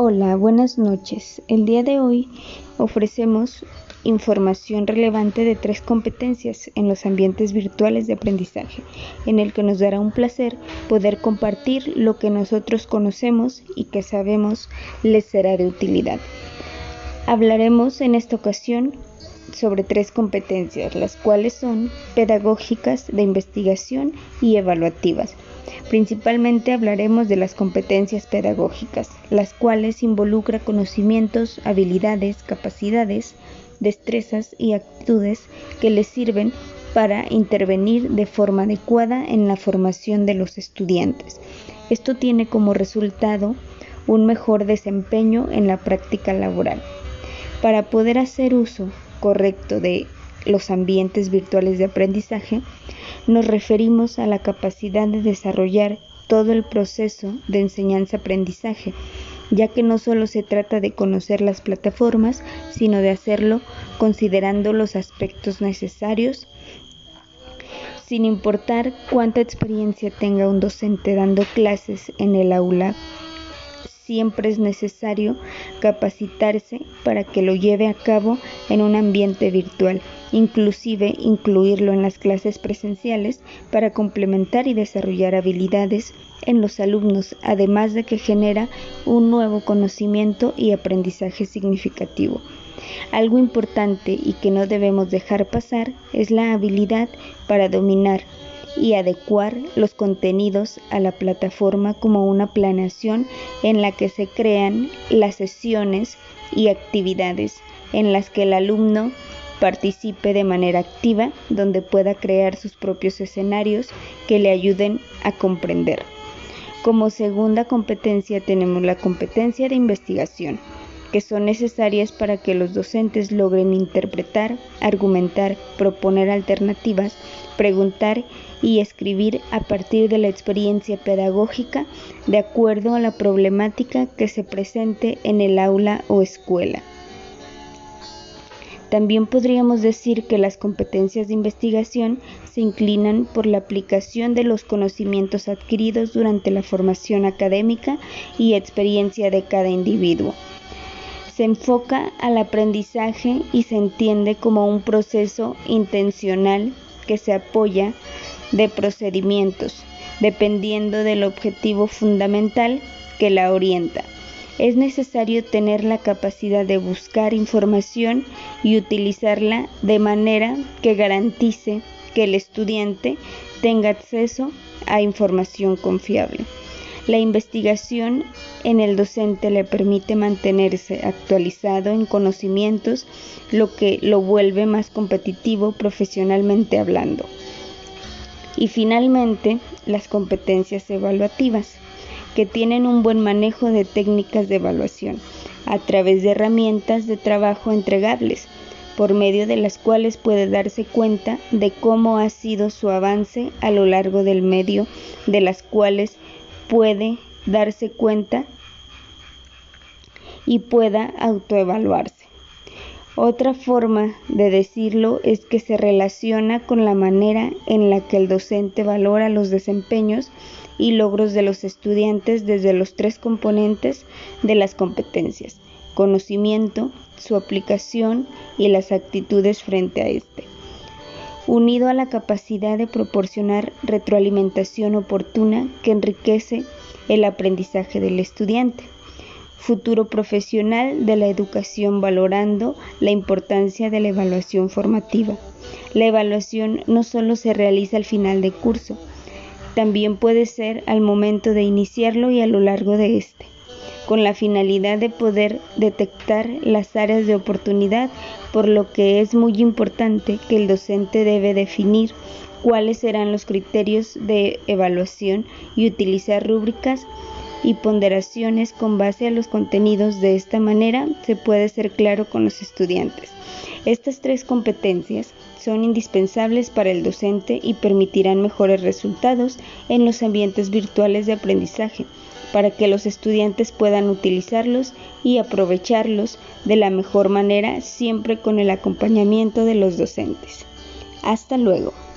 Hola, buenas noches. El día de hoy ofrecemos información relevante de tres competencias en los ambientes virtuales de aprendizaje, en el que nos dará un placer poder compartir lo que nosotros conocemos y que sabemos les será de utilidad. Hablaremos en esta ocasión sobre tres competencias, las cuales son pedagógicas, de investigación y evaluativas. Principalmente hablaremos de las competencias pedagógicas, las cuales involucran conocimientos, habilidades, capacidades, destrezas y actitudes que les sirven para intervenir de forma adecuada en la formación de los estudiantes. Esto tiene como resultado un mejor desempeño en la práctica laboral. Para poder hacer uso correcto de los ambientes virtuales de aprendizaje, nos referimos a la capacidad de desarrollar todo el proceso de enseñanza-aprendizaje, ya que no solo se trata de conocer las plataformas, sino de hacerlo considerando los aspectos necesarios, sin importar cuánta experiencia tenga un docente dando clases en el aula siempre es necesario capacitarse para que lo lleve a cabo en un ambiente virtual, inclusive incluirlo en las clases presenciales para complementar y desarrollar habilidades en los alumnos, además de que genera un nuevo conocimiento y aprendizaje significativo. Algo importante y que no debemos dejar pasar es la habilidad para dominar y adecuar los contenidos a la plataforma como una planeación en la que se crean las sesiones y actividades en las que el alumno participe de manera activa, donde pueda crear sus propios escenarios que le ayuden a comprender. Como segunda competencia tenemos la competencia de investigación, que son necesarias para que los docentes logren interpretar, argumentar, proponer alternativas, preguntar y escribir a partir de la experiencia pedagógica de acuerdo a la problemática que se presente en el aula o escuela. También podríamos decir que las competencias de investigación se inclinan por la aplicación de los conocimientos adquiridos durante la formación académica y experiencia de cada individuo. Se enfoca al aprendizaje y se entiende como un proceso intencional que se apoya de procedimientos, dependiendo del objetivo fundamental que la orienta. Es necesario tener la capacidad de buscar información y utilizarla de manera que garantice que el estudiante tenga acceso a información confiable. La investigación en el docente le permite mantenerse actualizado en conocimientos, lo que lo vuelve más competitivo profesionalmente hablando. Y finalmente, las competencias evaluativas, que tienen un buen manejo de técnicas de evaluación a través de herramientas de trabajo entregables, por medio de las cuales puede darse cuenta de cómo ha sido su avance a lo largo del medio, de las cuales puede darse cuenta y pueda autoevaluarse. Otra forma de decirlo es que se relaciona con la manera en la que el docente valora los desempeños y logros de los estudiantes desde los tres componentes de las competencias, conocimiento, su aplicación y las actitudes frente a este, unido a la capacidad de proporcionar retroalimentación oportuna que enriquece el aprendizaje del estudiante futuro profesional de la educación valorando la importancia de la evaluación formativa. La evaluación no solo se realiza al final de curso, también puede ser al momento de iniciarlo y a lo largo de este, con la finalidad de poder detectar las áreas de oportunidad, por lo que es muy importante que el docente debe definir cuáles serán los criterios de evaluación y utilizar rúbricas y ponderaciones con base a los contenidos. De esta manera se puede ser claro con los estudiantes. Estas tres competencias son indispensables para el docente y permitirán mejores resultados en los ambientes virtuales de aprendizaje para que los estudiantes puedan utilizarlos y aprovecharlos de la mejor manera siempre con el acompañamiento de los docentes. Hasta luego.